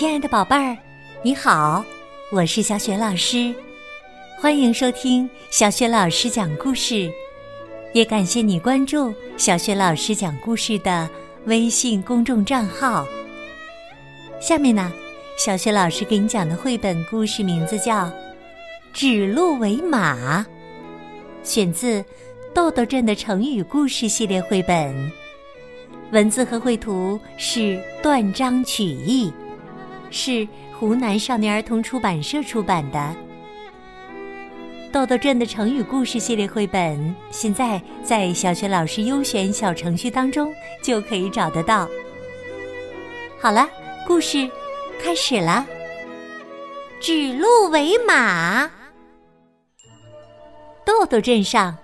亲爱的宝贝儿，你好，我是小雪老师，欢迎收听小雪老师讲故事，也感谢你关注小雪老师讲故事的微信公众账号。下面呢，小雪老师给你讲的绘本故事名字叫《指鹿为马》，选自《豆豆镇的成语故事》系列绘本，文字和绘图是断章取义。是湖南少年儿童出版社出版的《豆豆镇的成语故事》系列绘本，现在在小学老师优选小程序当中就可以找得到。好了，故事开始了。指鹿为马。豆豆镇上，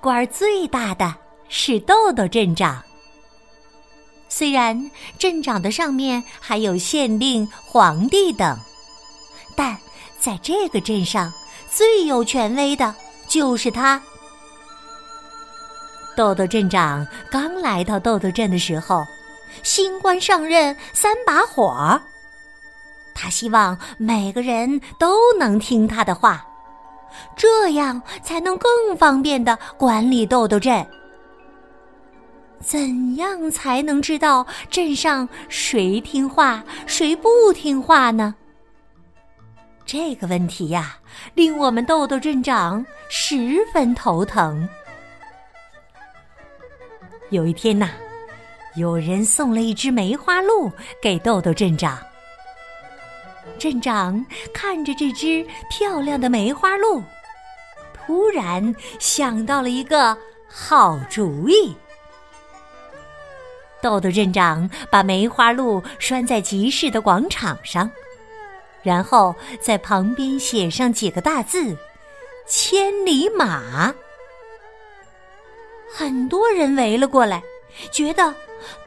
官儿最大的是豆豆镇长。虽然镇长的上面还有县令、皇帝等，但在这个镇上最有权威的就是他。豆豆镇长刚来到豆豆镇的时候，新官上任三把火，他希望每个人都能听他的话，这样才能更方便的管理豆豆镇。怎样才能知道镇上谁听话谁不听话呢？这个问题呀，令我们豆豆镇长十分头疼。有一天呐，有人送了一只梅花鹿给豆豆镇长。镇长看着这只漂亮的梅花鹿，突然想到了一个好主意。豆豆镇长把梅花鹿拴在集市的广场上，然后在旁边写上几个大字：“千里马。”很多人围了过来，觉得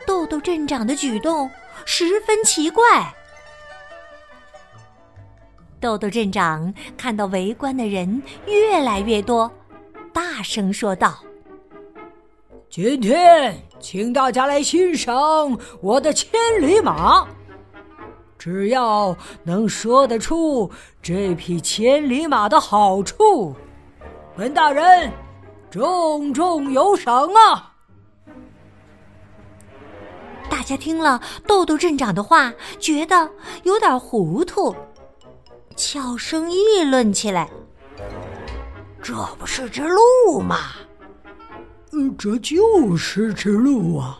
豆豆镇长的举动十分奇怪。豆豆镇长看到围观的人越来越多，大声说道。今天，请大家来欣赏我的千里马。只要能说得出这匹千里马的好处，本大人重重有赏啊！大家听了豆豆镇长的话，觉得有点糊涂，悄声议论起来：“这不是只鹿吗？”这就是只鹿啊！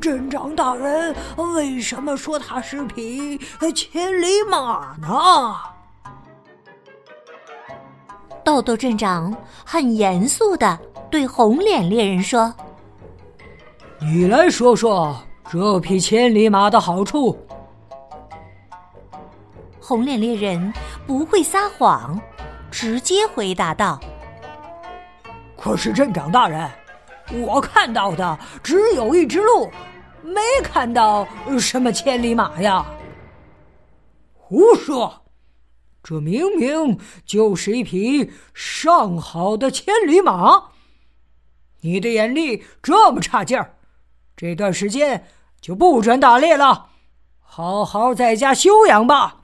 镇长大人，为什么说它是匹千里马呢？豆豆镇长很严肃的对红脸猎人说：“你来说说这匹千里马的好处。”红脸猎人不会撒谎，直接回答道。可是镇长大人，我看到的只有一只鹿，没看到什么千里马呀！胡说，这明明就是一匹上好的千里马。你的眼力这么差劲儿，这段时间就不准打猎了，好好在家休养吧。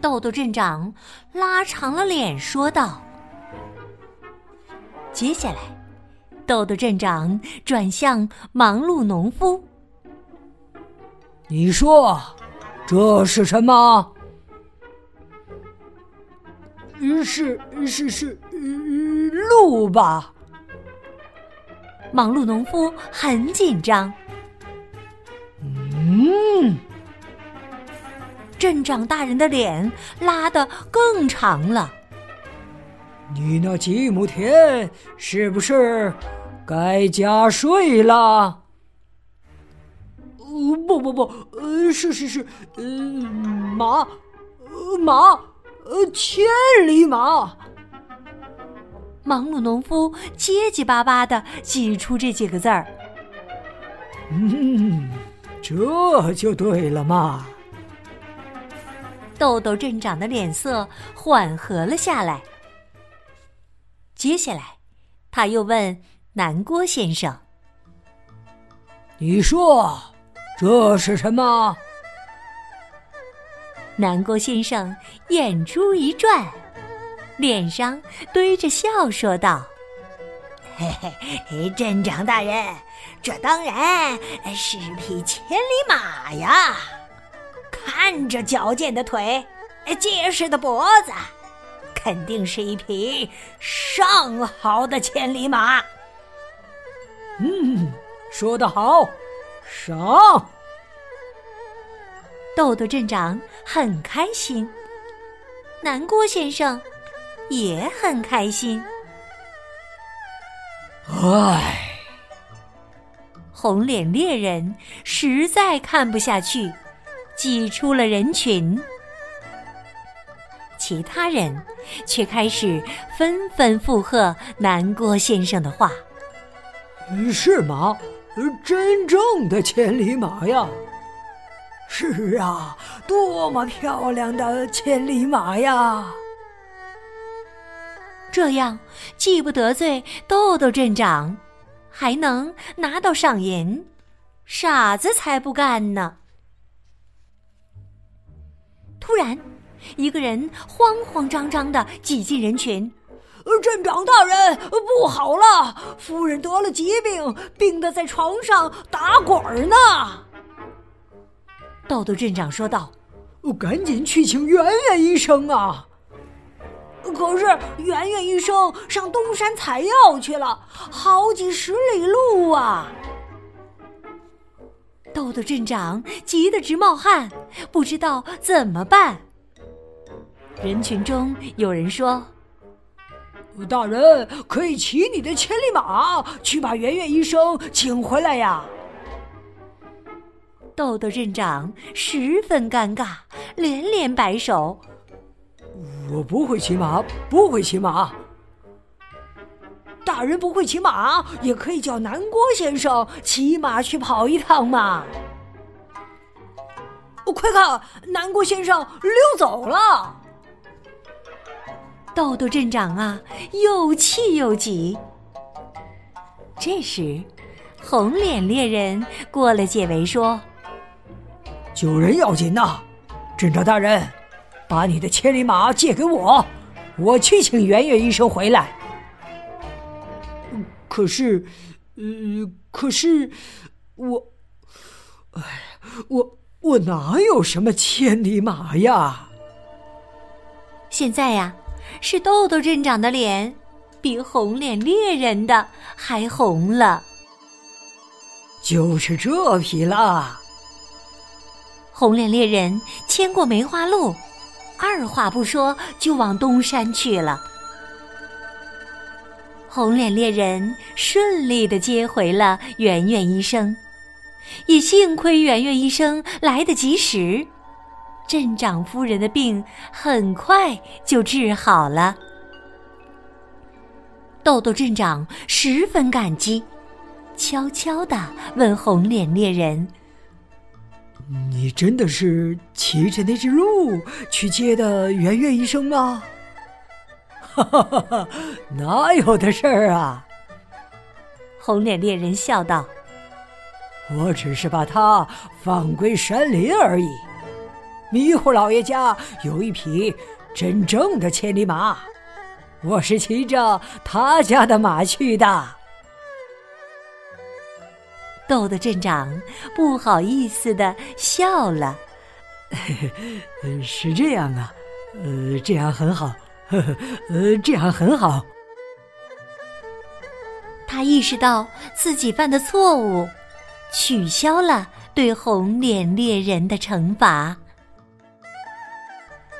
豆豆镇长拉长了脸说道。接下来，豆豆镇长转向忙碌农夫：“你说，这是什么？是是是鹿吧？”忙碌农夫很紧张。嗯，镇长大人的脸拉得更长了。你那几亩田是不是该加税了？呃，不不不，呃，是是是，呃，马，马，呃，千里马。忙碌农夫结结巴巴的挤出这几个字儿。嗯，这就对了嘛。豆豆镇长的脸色缓和了下来。接下来，他又问南郭先生：“你说这是什么？南郭先生眼珠一转，脸上堆着笑说道：“嘿嘿，镇长大人，这当然是匹千里马呀！看这矫健的腿，结实的脖子，肯定是一匹上好的千里马。”嗯，说得好，赏。豆豆镇长很开心，南郭先生也很开心。唉，红脸猎人实在看不下去，挤出了人群。其他人却开始纷纷附和南郭先生的话：“是吗？真正的千里马呀！”是啊，多么漂亮的千里马呀！这样既不得罪豆豆镇长，还能拿到赏银，傻子才不干呢！突然，一个人慌慌张张的挤进人群：“镇长大人，不好了！夫人得了疾病，病得在床上打滚呢！”豆豆镇长说道：“赶紧去请圆圆医生啊！”可是圆圆医生上东山采药去了，好几十里路啊！豆豆镇长急得直冒汗，不知道怎么办。人群中有人说：“大人可以骑你的千里马去把圆圆医生请回来呀！”豆豆镇长十分尴尬，连连摆手：“我不会骑马，不会骑马。大人不会骑马，也可以叫南郭先生骑马去跑一趟嘛。”快看，南郭先生溜走了。豆豆镇长啊，又气又急。这时，红脸猎人过来解围说。救人要紧呐，镇长大人，把你的千里马借给我，我去请圆圆医生回来。可是，呃，可是，我，哎，我我哪有什么千里马呀？现在呀，是豆豆镇长的脸比红脸猎人的还红了。就是这匹了。红脸猎人牵过梅花鹿，二话不说就往东山去了。红脸猎人顺利的接回了圆圆医生，也幸亏圆圆医生来得及时，镇长夫人的病很快就治好了。豆豆镇长十分感激，悄悄的问红脸猎人。你真的是骑着那只鹿去接的圆圆医生吗？哈哈哈哈哪有的事儿啊！红脸猎人笑道：“我只是把它放归山林而已。迷糊老爷家有一匹真正的千里马，我是骑着他家的马去的。”豆豆镇长不好意思的笑了，是这样啊，呃，这样很好，呵呵，呃，这样很好。他意识到自己犯的错误，取消了对红脸猎人的惩罚。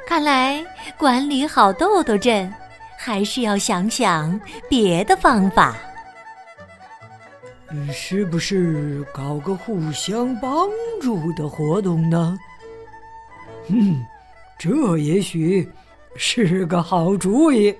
看来管理好豆豆镇，还是要想想别的方法。是不是搞个互相帮助的活动呢？嗯，这也许是个好主意。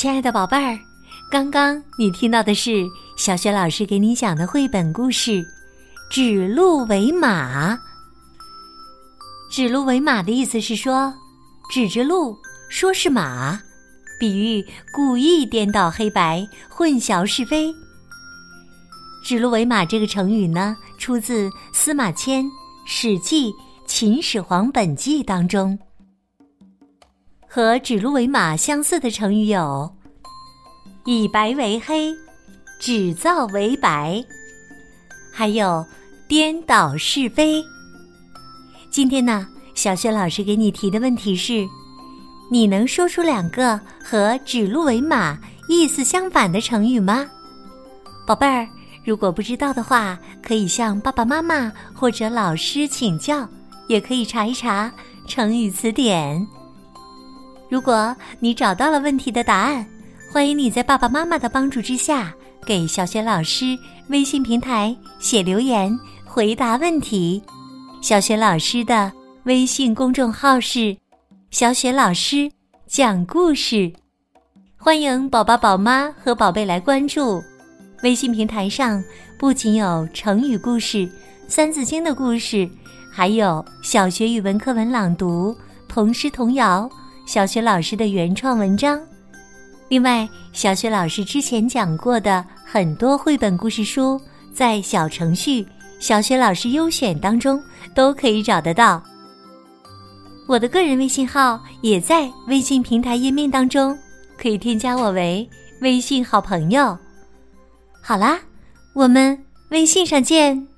亲爱的宝贝儿，刚刚你听到的是。小雪老师给你讲的绘本故事，指鹿为马。指鹿为马的意思是说，指着鹿说是马，比喻故意颠倒黑白、混淆是非。指鹿为马这个成语呢，出自司马迁《史记·秦始皇本纪》当中。和指鹿为马相似的成语有“以白为黑”“指皂为白”，还有“颠倒是非”。今天呢，小雪老师给你提的问题是：你能说出两个和“指鹿为马”意思相反的成语吗？宝贝儿，如果不知道的话，可以向爸爸妈妈或者老师请教，也可以查一查成语词典。如果你找到了问题的答案，欢迎你在爸爸妈妈的帮助之下，给小雪老师微信平台写留言回答问题。小雪老师的微信公众号是“小雪老师讲故事”，欢迎宝宝、宝妈和宝贝来关注。微信平台上不仅有成语故事、三字经的故事，还有小学语文课文朗读、童诗童谣。小学老师的原创文章，另外，小学老师之前讲过的很多绘本故事书，在小程序“小学老师优选”当中都可以找得到。我的个人微信号也在微信平台页面当中，可以添加我为微信好朋友。好啦，我们微信上见。